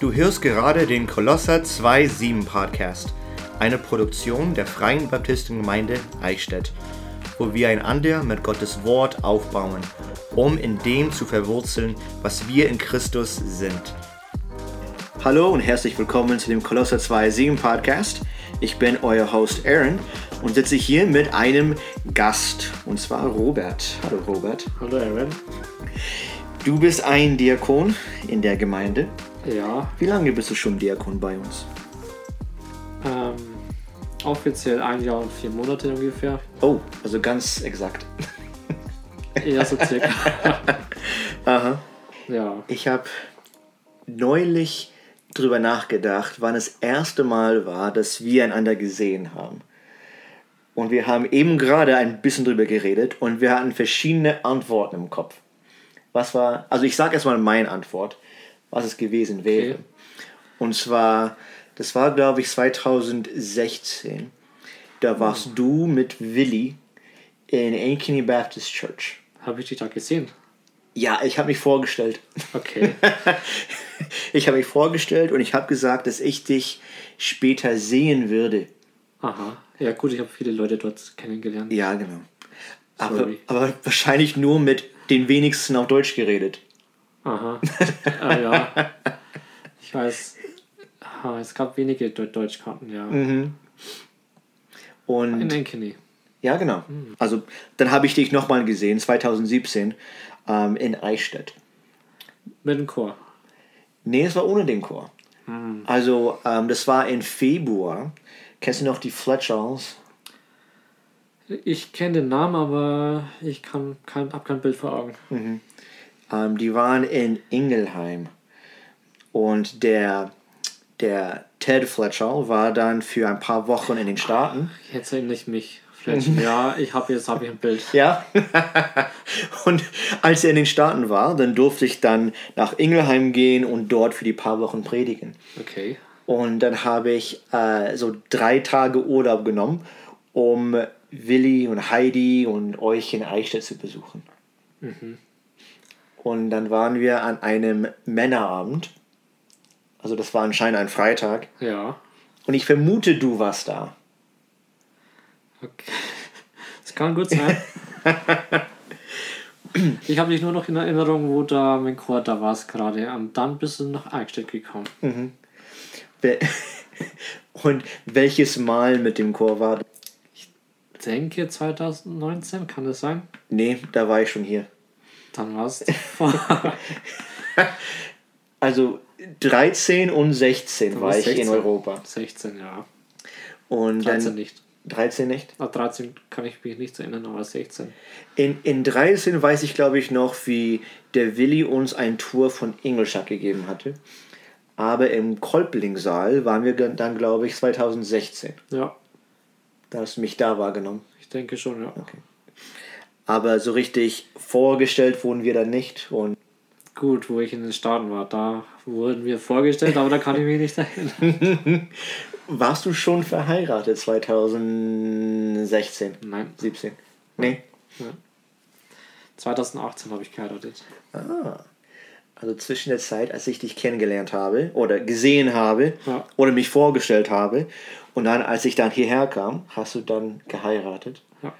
Du hörst gerade den Kolosser 2.7 Podcast, eine Produktion der Freien Baptistengemeinde Eichstätt, wo wir einander mit Gottes Wort aufbauen, um in dem zu verwurzeln, was wir in Christus sind. Hallo und herzlich willkommen zu dem Kolosser 2.7 Podcast. Ich bin euer Host Aaron und sitze hier mit einem Gast, und zwar Robert. Hallo Robert. Hallo Aaron. Du bist ein Diakon in der Gemeinde. Ja, Wie lange bist du schon Diakon bei uns? ähm, offiziell ein Jahr und vier Monate ungefähr. Oh, also ganz exakt. Ja, so circa. Aha. ja, Ich habe neulich drüber nachgedacht, wann das erste Mal war, dass wir einander gesehen haben. Und wir haben eben gerade ein bisschen drüber geredet und wir hatten verschiedene Antworten im Kopf. Was war, also ich sage erstmal meine Antwort, was es gewesen wäre. Okay. Und zwar, das war glaube ich 2016. Da warst du mit Willi in Ankeny Baptist Church. habe ich dich da gesehen? Ja, ich habe mich vorgestellt. Okay. ich habe mich vorgestellt und ich habe gesagt, dass ich dich später sehen würde. Aha. Ja, gut, ich habe viele Leute dort kennengelernt. Ja, genau. Aber, aber wahrscheinlich nur mit den wenigsten auf Deutsch geredet. Aha. ah, ja. Ich weiß. Ah, es gab wenige Deu- Deutschkarten, ja. Mhm. Und In Ankeny. ja, genau. Also dann habe ich dich nochmal gesehen, 2017, ähm, in Eichstätt. Mit dem Chor. Nee, es war ohne den Chor. Also ähm, das war im Februar. Kennst du noch die Fletchers? Ich kenne den Namen, aber ich kann kein, hab kein Bild vor Augen. Ähm, die waren in Ingelheim. Und der, der Ted Fletcher war dann für ein paar Wochen in den Staaten. Jetzt erinnere ich mich. Ja, ich habe jetzt hab ich ein Bild. Ja. und als er in den Staaten war, dann durfte ich dann nach Ingelheim gehen und dort für die paar Wochen predigen. Okay. Und dann habe ich äh, so drei Tage Urlaub genommen, um Willi und Heidi und euch in Eichstätt zu besuchen. Und dann waren wir an einem Männerabend. Also das war anscheinend ein Freitag. Ja. Und ich vermute, du warst da. Okay. Das kann gut sein. ich habe dich nur noch in Erinnerung, wo da mein Chor da warst gerade. Und dann bist du nach Eichstätt gekommen. Wel- Und welches Mal mit dem Chor war? Ich denke 2019, kann das sein? Nee, da war ich schon hier. Dann vor. Also 13 und 16 Du war ich in 16. Europa. 16, ja. Und 13 dann nicht. 13 nicht? Ah, 13 kann ich mich nicht erinnern, aber 16. In, in 13 weiß ich, glaube ich, noch, wie der Willi uns ein Tour von Ingolstadt gegeben hatte. Aber im Kolpling-Saal waren wir dann, glaube ich, 2016. Ja, Da hast du mich da wahrgenommen. ich denke schon, ja. Aber so richtig vorgestellt wurden wir dann nicht. Und Gut, wo ich in den Staaten war, da wurden wir vorgestellt, aber da kann ich mich nicht erinnern. warst du schon verheiratet 2016? Nein, 17? Nee. 2018 habe ich geheiratet. Ah. Also zwischen der Zeit, als ich dich kennengelernt habe oder gesehen habe Ja. oder mich vorgestellt habe und dann, als ich dann hierher kam, hast du dann geheiratet. Ja.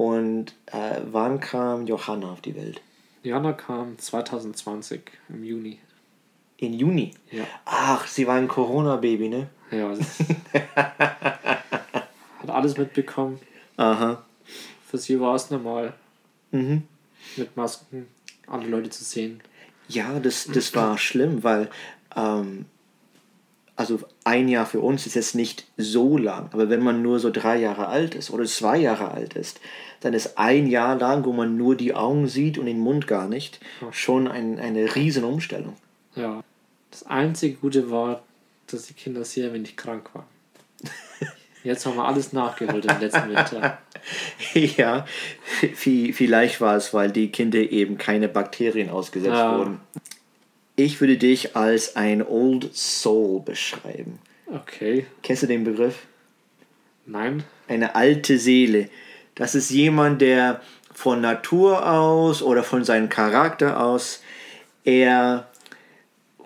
Und äh, wann kam Johanna auf die Welt? Jana kam 2020 im Juni. In Juni. Ja. Ach, sie war ein Corona-Baby, ne? Ja, hat alles mitbekommen. Aha. Für sie war es normal, Mhm. mit Masken andere Leute zu sehen. Ja, das, das war schlimm, weil ähm, also ein Jahr für uns ist jetzt nicht so lang, aber wenn man nur so drei Jahre alt ist oder zwei Jahre alt ist, dann ist ein Jahr lang, wo man nur die Augen sieht und den Mund gar nicht, schon ein, eine riesen Umstellung. Ja. Das einzige Gute war, dass die Kinder sehr wenig krank waren. Jetzt haben wir alles nachgeholt im letzten Winter. ja, vi- vielleicht war es, weil die Kinder eben keine Bakterien ausgesetzt Ja. wurden. Ich würde dich als ein Old Soul beschreiben. Okay. Kennst du den Begriff? Nein. eine alte Seele. Das ist jemand, der von Natur aus oder von seinem Charakter aus eher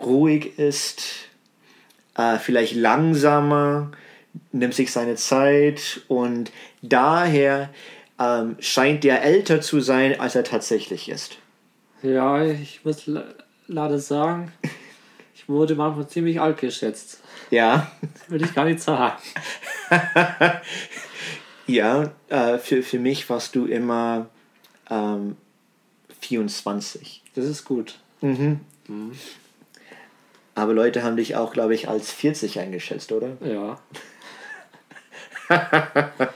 ruhig ist, äh, vielleicht langsamer, nimmt sich seine Zeit und daher ähm, scheint er älter zu sein, als er tatsächlich ist. Ja, ich muss leider sagen, ich wurde manchmal ziemlich alt geschätzt. Ja, Würde ich gar nicht sagen. ja, äh, für, für mich warst du immer ähm, 24. Das ist gut. Aber Leute haben dich auch, glaube ich, als 40 eingeschätzt, oder? Ja.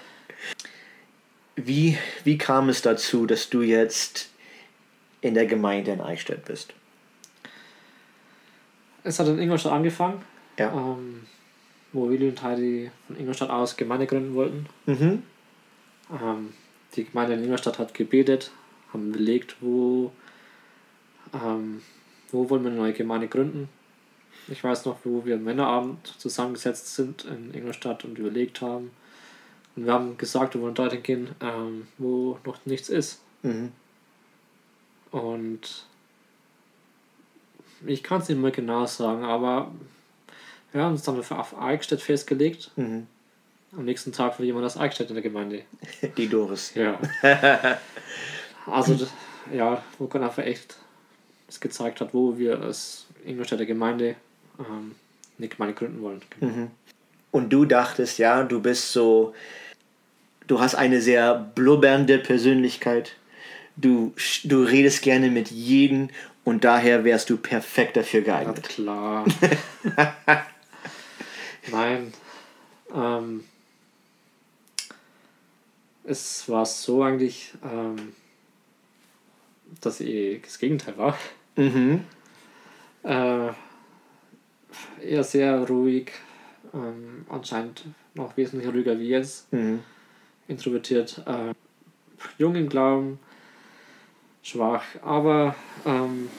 Wie, wie kam es dazu, dass du jetzt in der Gemeinde in Eichstätt bist? Es hat in Ingolstadt angefangen, Ja. ähm, wo Willi und Heidi von Ingolstadt aus Gemeinde gründen wollten. Mhm. Ähm, die Gemeinde in Ingolstadt hat gebetet, haben überlegt, wo, ähm, wo wollen wir eine neue Gemeinde gründen. Ich weiß noch, wo wir am Männerabend zusammengesetzt sind in Ingolstadt und überlegt haben. Und wir haben gesagt, wir wollen dorthin gehen, ähm, wo noch nichts ist. Mhm. Und ich kann es nicht mehr genau sagen, aber wir haben uns dann für auf Eichstätt festgelegt. Mhm. Am nächsten Tag war jemand aus Eichstätt in der Gemeinde. Die Doris. Ja. also, ja, wo Gott einfach echt es gezeigt hat, wo wir als Ingolstädter Gemeinde ähm, eine Gemeinde gründen wollen. Mhm. Und du dachtest, ja, du bist so, du hast eine sehr blubbernde Persönlichkeit. Du, du redest gerne mit jedem und daher wärst du perfekt dafür geeignet. klar. Nein. Ähm, es war so eigentlich, ähm, dass ich das Gegenteil war. Mhm. Äh, eher sehr ruhig, ähm, anscheinend noch wesentlich ruhiger wie jetzt, Mhm. introvertiert, äh, jung im Glauben, schwach, aber ähm,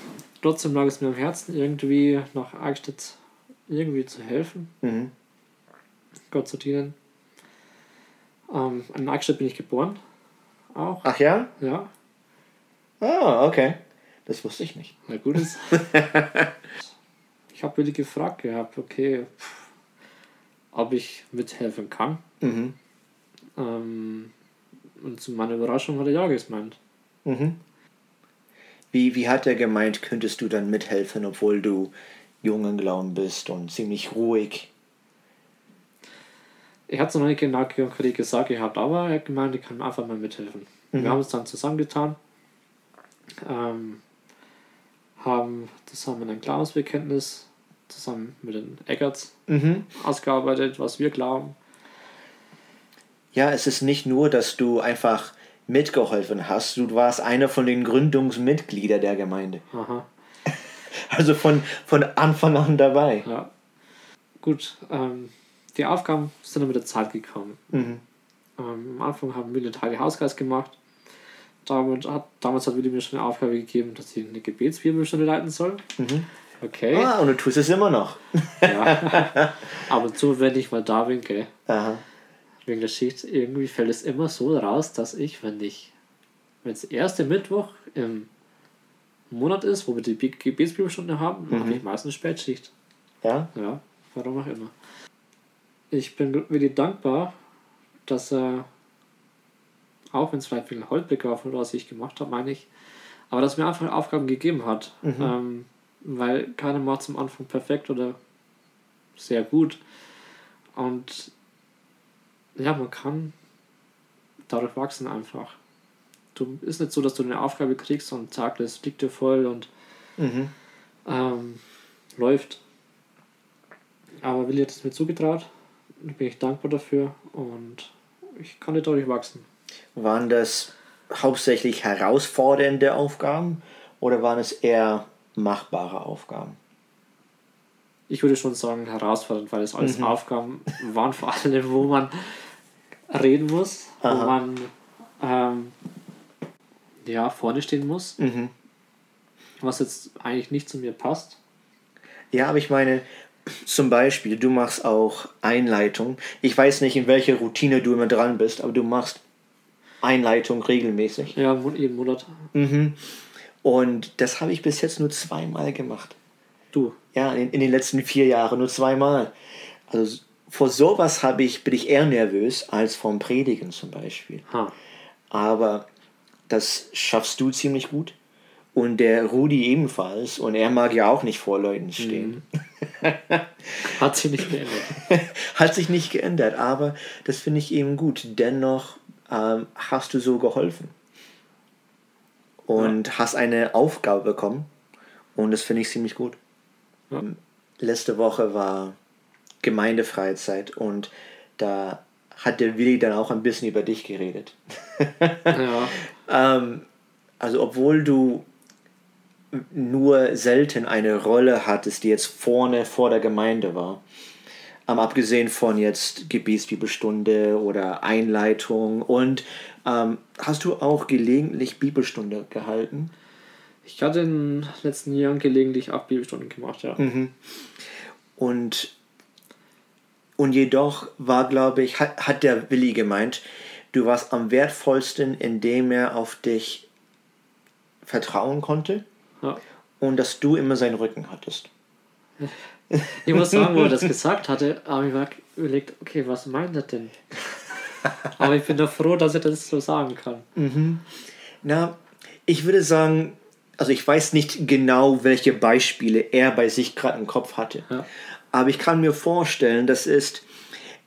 trotzdem lag es mir am Herzen, irgendwie nach Eichstätt irgendwie zu helfen, Mhm. Gott zu dienen. Ähm, in Eichstätt bin ich geboren, auch, Ach ja? ja, Ah, okay. Das wusste ich nicht. na gut ist. ich habe Willi gefragt gehabt, okay, pff, ob ich mithelfen kann. Mhm. Ähm, und zu meiner Überraschung hat er ja gemeint. Mhm. Wie, wie hat er gemeint, könntest du dann mithelfen, obwohl du jung im Glauben bist und ziemlich ruhig? Er hat es noch nicht genau konkret gesagt gehabt, aber er hat gemeint, ich kann einfach mal mithelfen. Mhm. Wir haben uns dann zusammengetan, ähm, haben zusammen ein Glaubensbekenntnis zusammen mit den Eckerts Mhm. ausgearbeitet, was wir glauben. Ja, es ist nicht nur, dass du einfach mitgeholfen hast, du warst einer von den Gründungsmitgliedern der Gemeinde. Aha, Also von, von Anfang an dabei. ja. Gut, ähm, die Aufgaben sind dann mit der Zeit gekommen. Mhm. Ähm, am Anfang haben Willi und Heidi Hausgeist gemacht. Damals hat, damals hat Willi mir schon eine Aufgabe gegeben, dass ich eine Gebetsbibelstunde leiten soll. Mhm. Okay. Ah, und du tust es immer noch. Ja. Aber zu, wenn ich mal da bin, gell, Aha. Wegen der Schicht, irgendwie fällt es immer so raus, dass ich, wenn ich, wenn es erste Mittwoch im Monat ist, wo wir die Be- Gebetsbibelstunde haben, dann habe ich meistens Spätschicht. Ja? Ja, warum auch immer. Ich bin wirklich dankbar, dass er, auch wenn es vielleicht viel Holzblick war, von was ich gemacht habe, meine ich, aber dass er mir einfach Aufgaben gegeben hat. Ähm, weil keiner macht am Anfang perfekt oder sehr gut. Und ja, man kann dadurch wachsen einfach. Du ist nicht so, dass du eine Aufgabe kriegst und zack, das liegt dir voll und Mhm. ähm, läuft. Aber Willi hat es mir zugetraut. Da bin ich dankbar dafür und ich kann dadurch wachsen. Waren das hauptsächlich herausfordernde Aufgaben oder waren es eher machbare Aufgaben? Ich würde schon sagen herausfordernd, weil es alles Aufgaben waren, vor allem wo man reden muss, Aha. wo man ähm, ja, vorne stehen muss, Mhm. was jetzt eigentlich nicht zu mir passt. Ja, aber ich meine, zum Beispiel, du machst auch Einleitung. Ich weiß nicht, in welcher Routine du immer dran bist, aber du machst Einleitung regelmäßig. Ja, jeden Monat. Mhm. Und das habe ich bis jetzt nur zweimal gemacht. Du, Ja, in, in den letzten vier Jahren nur zweimal. Also vor sowas habe ich, bin ich eher nervös als vom Predigen zum Beispiel. Ha. Aber das schaffst du ziemlich gut. Und der Rudi ebenfalls. Und er mag ja auch nicht vor Leuten stehen. Hat sich nicht geändert. Hat sich nicht geändert, aber das finde ich eben gut. Dennoch ähm, hast du so geholfen. Und hast eine Aufgabe bekommen. Und das finde ich ziemlich gut. Letzte Woche war Gemeindefreizeit und da hat der Willi dann auch ein bisschen über dich geredet. Ja. Ähm, also obwohl du nur selten eine Rolle hattest, die jetzt vorne vor der Gemeinde war, ähm, abgesehen von jetzt Gebetsbibelstunde oder Einleitung und ähm, hast du auch gelegentlich Bibelstunde gehalten? Ich hatte in den letzten Jahren gelegentlich auch Bibelstunden gemacht, ja. Und, und jedoch war, glaube ich, hat, hat der Willi gemeint, du warst am wertvollsten, indem er auf dich vertrauen konnte ja. und dass du immer seinen Rücken hattest. Ich muss sagen, wo er das gesagt hatte, habe ich überlegt, okay, was meint er denn? Aber ich bin doch froh, dass er das so sagen kann. Na, ich würde sagen, also ich weiß nicht genau, welche Beispiele er bei sich gerade im Kopf hatte. Ja. Aber ich kann mir vorstellen, das ist,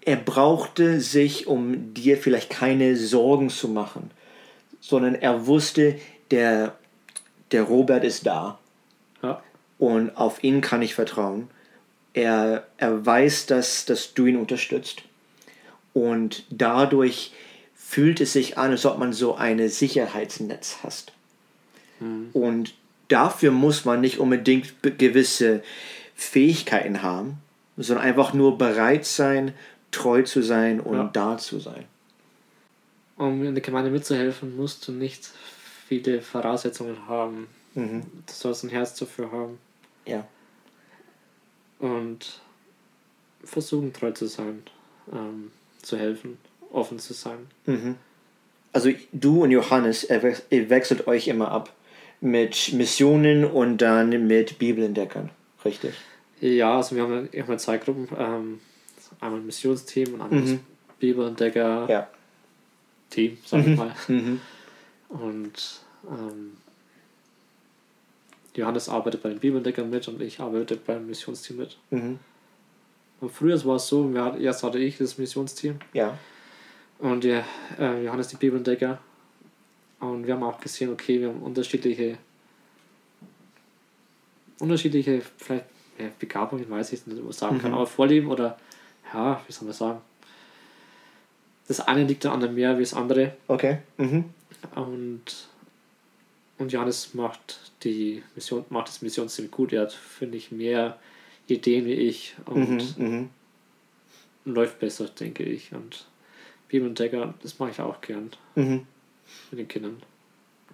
er brauchte sich, um dir vielleicht keine Sorgen zu machen, sondern er wusste, der, der Robert ist da Ja. und auf ihn kann ich vertrauen. Er, er weiß, dass, dass du ihn unterstützt. Und dadurch fühlt es sich an, als ob man so eine Sicherheitsnetz hast. Und dafür muss man nicht unbedingt be- gewisse Fähigkeiten haben, sondern einfach nur bereit sein, treu zu sein und Ja. da zu sein. Um in der Gemeinde mitzuhelfen, musst du nicht viele Voraussetzungen haben. Mhm. Du sollst ein Herz dafür haben Ja. und versuchen, treu zu sein, ähm, zu helfen, offen zu sein. Also du und Johannes, ihr wechselt euch immer ab mit Missionen und dann mit Bibelentdeckern, richtig? Ja, also wir haben, haben zwei Gruppen. Ähm, einmal ein Missionsteam und ein anderes Bibelentdecker-Team, Ja. sag ich mal. Mhm. Und ähm, Johannes arbeitet bei den Bibelentdeckern mit und ich arbeite beim Missionsteam mit. Mhm. Und früher war es so, wir hatten, erst hatte ich das Missionsteam Ja. und der, äh, Johannes die Bibelentdecker. Und wir haben auch gesehen, okay, wir haben unterschiedliche, unterschiedliche, vielleicht ja, Begabungen, weiß ich nicht, ob man sagen kann, Mhm. aber Vorlieben oder, ja, wie soll man sagen. Das eine liegt der andere mehr wie das andere. Okay. Mhm. Und, und Johannes macht die Mission, macht das Missionsteam gut. Er hat, finde ich, mehr Ideen wie ich und Mhm. Mhm. läuft besser, denke ich. Und Bibelentdecker, das mache ich auch gern Mhm. Mit den Kindern.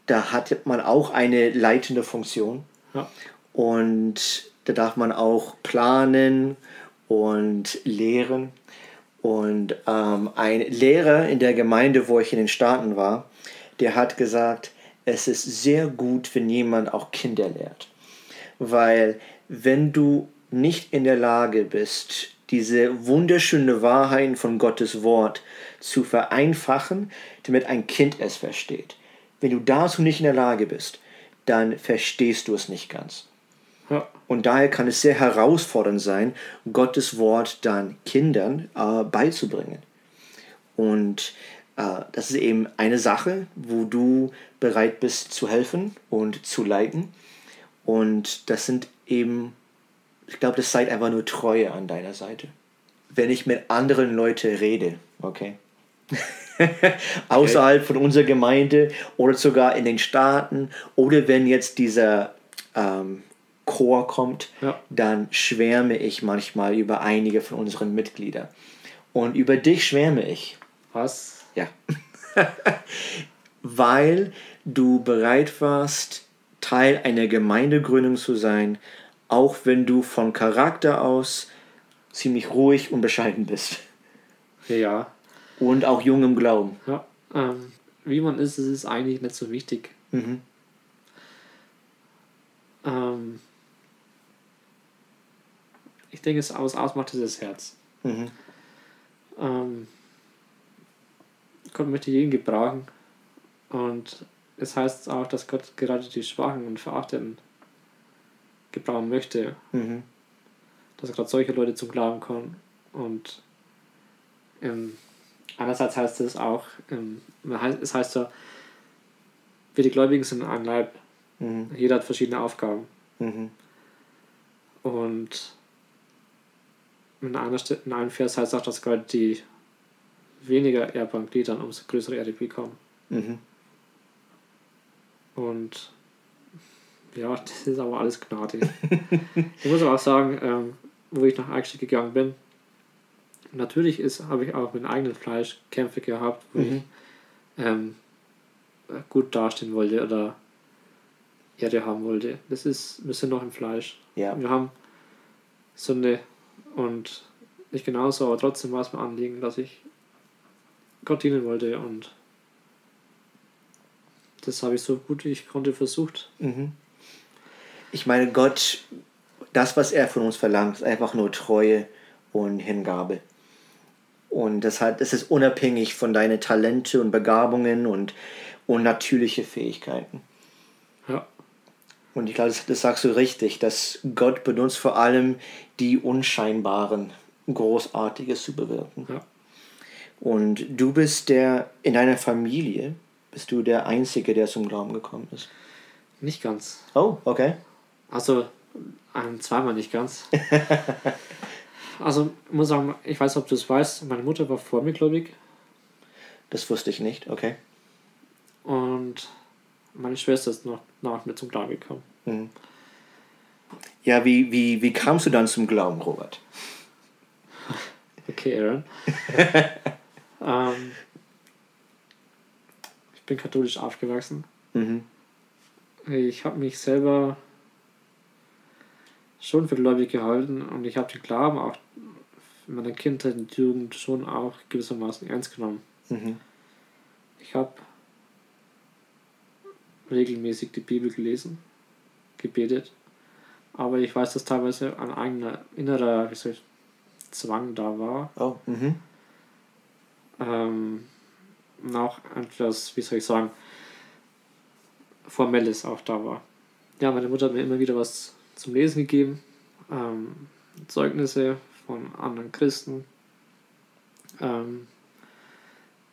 Da hat man auch eine leitende Funktion Ja. und da darf man auch planen und lehren. Und ähm, ein Lehrer in der Gemeinde, wo ich in den Staaten war, der hat gesagt, es ist sehr gut, wenn jemand auch Kinder lehrt. Weil wenn du nicht in der Lage bist, diese wunderschöne Wahrheiten von Gottes Wort zu vereinfachen, damit ein Kind es versteht. Wenn du dazu nicht in der Lage bist, dann verstehst du es nicht ganz. Ja. Und daher kann es sehr herausfordernd sein, Gottes Wort dann Kindern äh, beizubringen. Und äh, das ist eben eine Sache, wo du bereit bist zu helfen und zu leiten. Und das sind eben, ich glaube, das zeigt einfach nur Treue an deiner Seite. Wenn ich mit anderen Leuten rede, okay? Außerhalb von unserer Gemeinde oder sogar in den Staaten oder wenn jetzt dieser ähm, Chor kommt, Ja. dann schwärme ich manchmal über einige von unseren Mitgliedern. Und über dich schwärme ich. Was? Ja. Weil du bereit warst, Teil einer Gemeindegründung zu sein, auch wenn du von Charakter aus ziemlich ruhig und bescheiden bist. Ja. Und auch jung im Glauben. ja. Ähm, wie man ist, es ist eigentlich nicht so wichtig. Mhm. Ähm, ich denke, es was ausmacht, ist das Herz. Mhm. Ähm, Gott möchte jeden gebrauchen. Und es heißt auch, dass Gott gerade die Schwachen und Verachteten gebrauchen möchte. Mhm. Dass gerade solche Leute zum Glauben kommen. Und ähm, einerseits heißt es auch, ähm, es heißt so, wir die Gläubigen sind ein Leib. Mhm. Jeder hat verschiedene Aufgaben. Mhm. Und in, einer, St- in einem Vers heißt auch, dass gerade die weniger ehrbaren Gliedern umso größere Ehre bekommen. Mhm. Und ja, das ist aber alles Gnade. ich muss aber auch sagen, ähm, wo ich nach Eichstätt gegangen bin, natürlich ist, habe ich auch mit eigenen Fleisch Kämpfe gehabt, wo Mhm. ich ähm, gut dastehen wollte oder Ehre haben wollte. Das ist, wir sind noch im Fleisch. Ja. Wir haben Sünde und nicht genauso, aber trotzdem war es mir Anliegen, dass ich Gott dienen wollte und das habe ich so gut wie ich konnte versucht. Mhm. Ich meine, Gott, das, was er von uns verlangt, ist einfach nur Treue und Hingabe. Und das, hat, das ist unabhängig von deinen Talente und Begabungen und, und natürliche Fähigkeiten. Ja, Und ich glaube, das, das sagst du richtig, dass Gott benutzt vor allem die Unscheinbaren, Großartiges zu bewirken. ja. Und du bist der, in deiner Familie, bist du der Einzige, der zum Glauben gekommen ist. Nicht ganz. Oh, okay. Also ähm, zweimal nicht ganz. also ich muss sagen, ich weiß, ob du es weißt, meine Mutter war vor mir gläubig Das wusste ich nicht, okay. und meine Schwester ist noch nach mir zum Glauben gekommen. Mhm. Ja, wie, wie, wie kamst du dann zum Glauben, Robert? Okay, Aaron. ähm, ich bin katholisch aufgewachsen. Mhm. Ich habe mich selber schon für gläubig gehalten und ich habe den Glauben auch in meiner Kindheit und Jugend schon auch gewissermaßen ernst genommen. Mhm. Ich habe regelmäßig die Bibel gelesen, gebetet, aber ich weiß, dass teilweise ein eigener innerer ich, Zwang da war. Oh, mhm. Ähm, und auch etwas, wie soll ich sagen, Formelles auch da war. Ja, meine Mutter hat mir immer wieder was zum Lesen gegeben, ähm, Zeugnisse von anderen Christen. Ähm,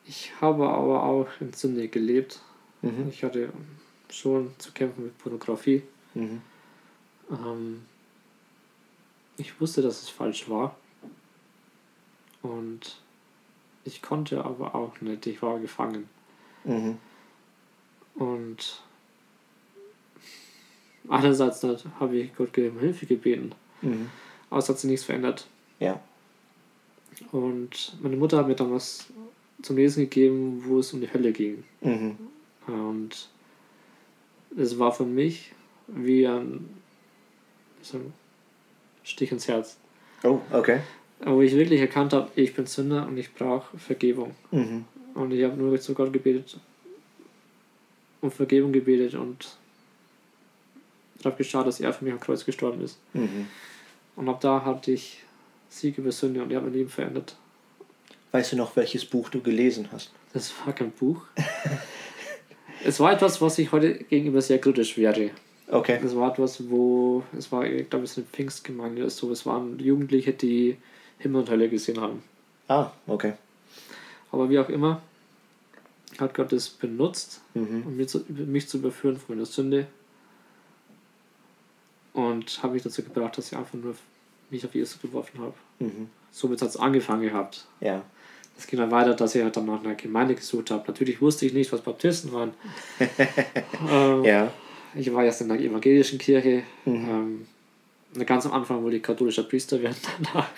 ich habe aber auch in Sünde gelebt. Mhm. Ich hatte schon zu kämpfen mit Pornografie. Mhm. Ähm, ich wusste, dass es falsch war. Und ich konnte aber auch nicht. Ich war gefangen. Mhm. Und nicht, habe ich Gott um Hilfe gebeten. Mhm. Aber es hat sich nichts verändert. Ja. Und meine Mutter hat mir dann was zum Lesen gegeben, wo es um die Hölle ging. Mhm. Und es war für mich wie ein, so ein Stich ins Herz. Oh, okay. Wo ich wirklich erkannt habe, ich bin Sünder und ich brauche Vergebung. Mhm. Und ich habe nur zu Gott gebetet, um Vergebung gebetet und darauf geschaut, dass er für mich am Kreuz gestorben ist. Mhm. Und ab da hatte ich Sieg über Sünde und er hat mein Leben verändert. Weißt du noch, welches Buch du gelesen hast? Das war kein Buch. es war etwas, was ich heute gegenüber sehr kritisch wäre. Okay. Es war etwas, wo, es war, ich glaube, es ist eine Pfingstgemeinde oder so, es waren Jugendliche, die Himmel und Hölle gesehen haben. Ah, okay. Aber wie auch immer, hat Gott es benutzt, Mhm. um mich zu, mich zu überführen von meiner Sünde. Und habe mich dazu gebracht, dass ich einfach nur mich auf Jesus geworfen habe. Mhm. Somit hat es angefangen gehabt. Ja. Es ging dann weiter, dass ich halt dann nach einer Gemeinde gesucht habe. Natürlich wusste ich nicht, was Baptisten waren. ähm, Ja. Ich war erst in der evangelischen Kirche. Mhm. Ähm, ganz am Anfang wollte ich katholischer Priester werden. Danach.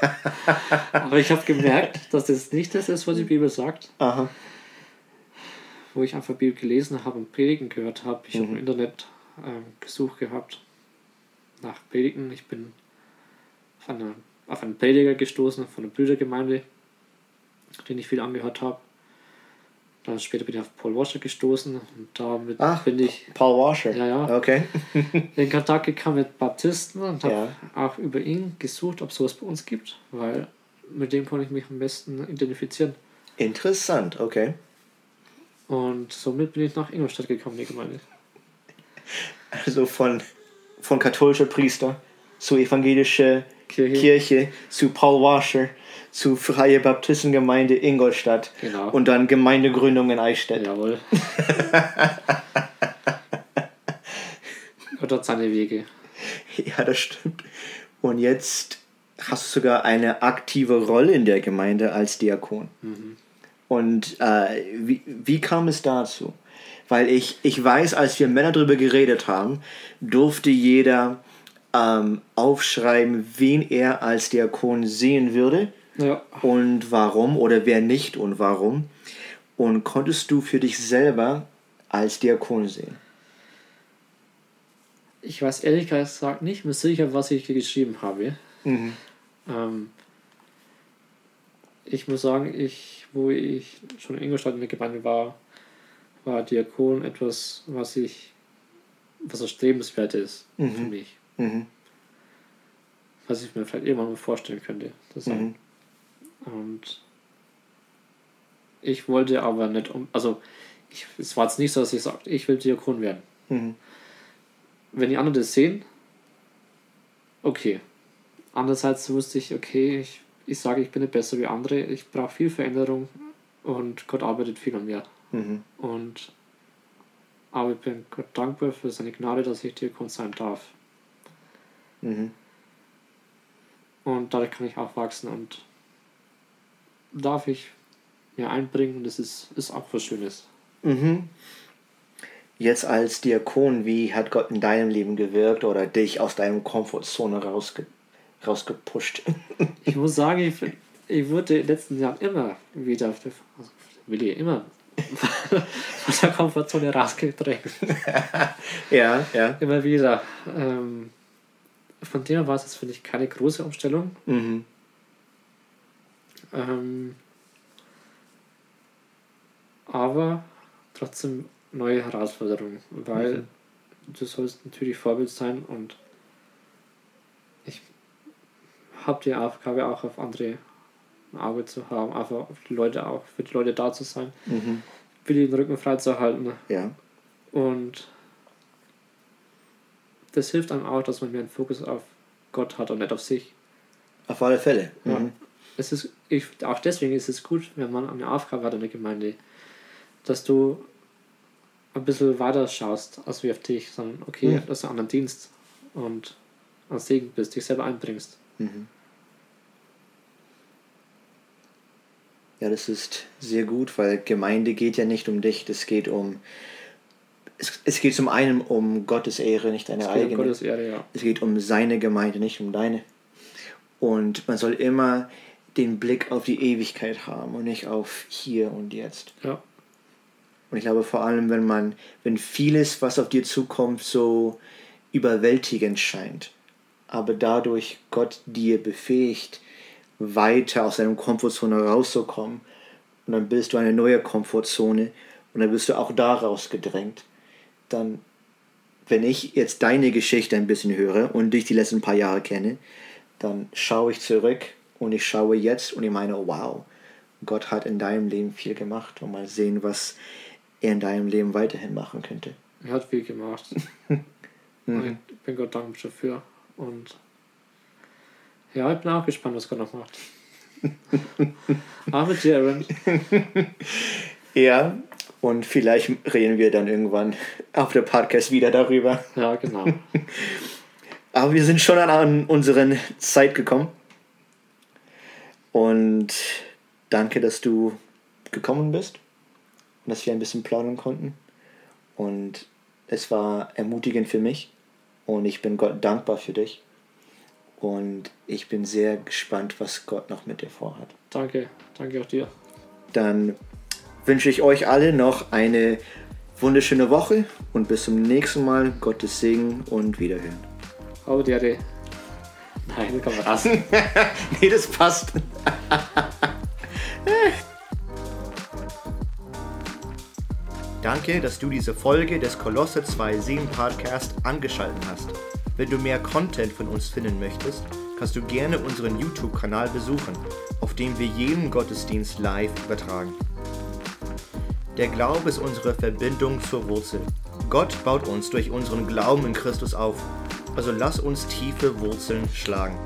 Aber ich habe gemerkt, dass das nicht das ist, was die Bibel sagt. Aha. Wo ich einfach Bibel gelesen habe und Predigen gehört habe. Ich habe Mhm. im Internet ähm, gesucht gehabt nach Predigen. Ich bin auf, eine, auf einen Prediger gestoßen von der Brüdergemeinde, den ich viel angehört habe. Dann später bin ich auf Paul Washer gestoßen und damit Ach. bin ich Paul Washer. Ja, ja. Okay. in Kontakt gekommen mit Baptisten und habe Ja. auch über ihn gesucht, ob es sowas bei uns gibt, weil mit dem konnte ich mich am besten identifizieren. Interessant, okay. Und somit bin ich nach Ingolstadt gekommen, die Gemeinde. Also von, von katholischer Priester zu evangelischer Kirche. Kirche, zu Paul Washer, zu Freie Baptistengemeinde Ingolstadt Genau. und dann Gemeindegründung in Eichstätt. Jawohl. Gott hat seine Wege. Ja, das stimmt. Und jetzt hast du sogar eine aktive Rolle in der Gemeinde als Diakon. Und äh, wie, wie kam es dazu? Weil ich, ich weiß, als wir Männer darüber geredet haben, durfte jeder ähm, aufschreiben, wen er als Diakon sehen würde Ja, und warum oder wer nicht und warum. Und konntest du für dich selber als Diakon sehen? ich weiß ehrlich gesagt nicht mehr sicher, was ich hier geschrieben habe. Ähm, ich muss sagen, ich, wo ich schon in Ingolstadt in der Gemeinde war, war Diakon etwas, was ich, was erstrebenswert ist für mich. Mhm. Was ich mir vielleicht irgendwann mal vorstellen könnte. sein. Und ich wollte aber nicht um, also ich, es war jetzt nicht so, dass ich sagte, ich will Diakon werden. Mhm. Wenn die anderen das sehen, okay. Andererseits wusste ich, okay, ich, ich sage, ich bin nicht besser wie andere, ich brauche viel Veränderung und Gott arbeitet viel an mir. Mhm. Und aber ich bin Gott dankbar für seine Gnade, dass ich Diakon sein darf. Mhm. Und dadurch kann ich auch wachsen und darf ich mir einbringen und das ist, ist auch was Schönes. Mhm. Jetzt als Diakon, wie hat Gott in deinem Leben gewirkt oder dich aus deinem Komfortzone rausge rausgepusht? Ich muss sagen, ich, ich wurde in den letzten Jahren immer wieder auf der, also will ich immer aus der Komfortzone rausgedrängt. ja, ja. Immer wieder. Ähm, von dem her war es jetzt, finde ich, keine große Umstellung. Mhm. Ähm, aber trotzdem neue Herausforderungen, weil du sollst natürlich Vorbild sein und ich habe die Aufgabe auch auf andere Arbeit zu haben, einfach auf die Leute auch, für die Leute da zu sein, Mhm. für die den Rücken frei zu halten Ja. und das hilft einem auch, dass man mehr einen Fokus auf Gott hat und nicht auf sich. Auf alle Fälle. Ja. Mhm. Es ist, ich, auch deswegen ist es gut, wenn man eine Aufgabe hat in der Gemeinde, dass du ein bisschen weiter schaust als wie auf dich, sondern okay, Ja. dass du an den Dienst und an Segen bist, dich selber einbringst. Mhm. Ja, das ist sehr gut, weil Gemeinde geht ja nicht um dich, das geht um. Es, es geht zum einen um Gottes Ehre, nicht deine Es geht um eigene. Gottes Ehre, ja. Es geht um seine Gemeinde, nicht um deine. Und man soll immer den Blick auf die Ewigkeit haben und nicht auf hier und jetzt. Ja, Und ich glaube vor allem, wenn man, wenn vieles, was auf dir zukommt, so überwältigend scheint, aber dadurch Gott dir befähigt, weiter aus deiner Komfortzone rauszukommen, und dann bist du eine neue Komfortzone und dann wirst du auch da rausgedrängt, dann, wenn ich jetzt deine Geschichte ein bisschen höre und dich die letzten paar Jahre kenne, dann schaue ich zurück und ich schaue jetzt und ich meine, wow, Gott hat in deinem Leben viel gemacht und mal sehen, was er in deinem Leben weiterhin machen könnte. er hat viel gemacht. Und ich bin Gott dankbar dafür. Und ja, ich bin auch gespannt, was Gott noch macht. Dir, Aaron. Ja, und vielleicht reden wir dann irgendwann auf der Podcast wieder darüber. Ja, genau. Aber wir sind schon an, an unseren Zeit gekommen. Und danke, dass du gekommen bist und dass wir ein bisschen plaudern konnten. Und es war ermutigend für mich und ich bin Gott dankbar für dich. Und ich bin sehr gespannt, was Gott noch mit dir vorhat. Danke, danke auch dir. Dann wünsche ich euch alle noch eine wunderschöne Woche und bis zum nächsten Mal. Gottes Segen und Wiederhören. Die Ehre. Nein, das kann man raus. nee, das passt. Danke, dass du diese Folge des Kolosse 2.7 Podcast angeschaltet hast. Wenn du mehr Content von uns finden möchtest, kannst du gerne unseren YouTube-Kanal besuchen, auf dem wir jeden Gottesdienst live übertragen. Der Glaube ist unsere Verbindung zur Wurzel. Gott baut uns durch unseren Glauben in Christus auf. Also lass uns tiefe Wurzeln schlagen.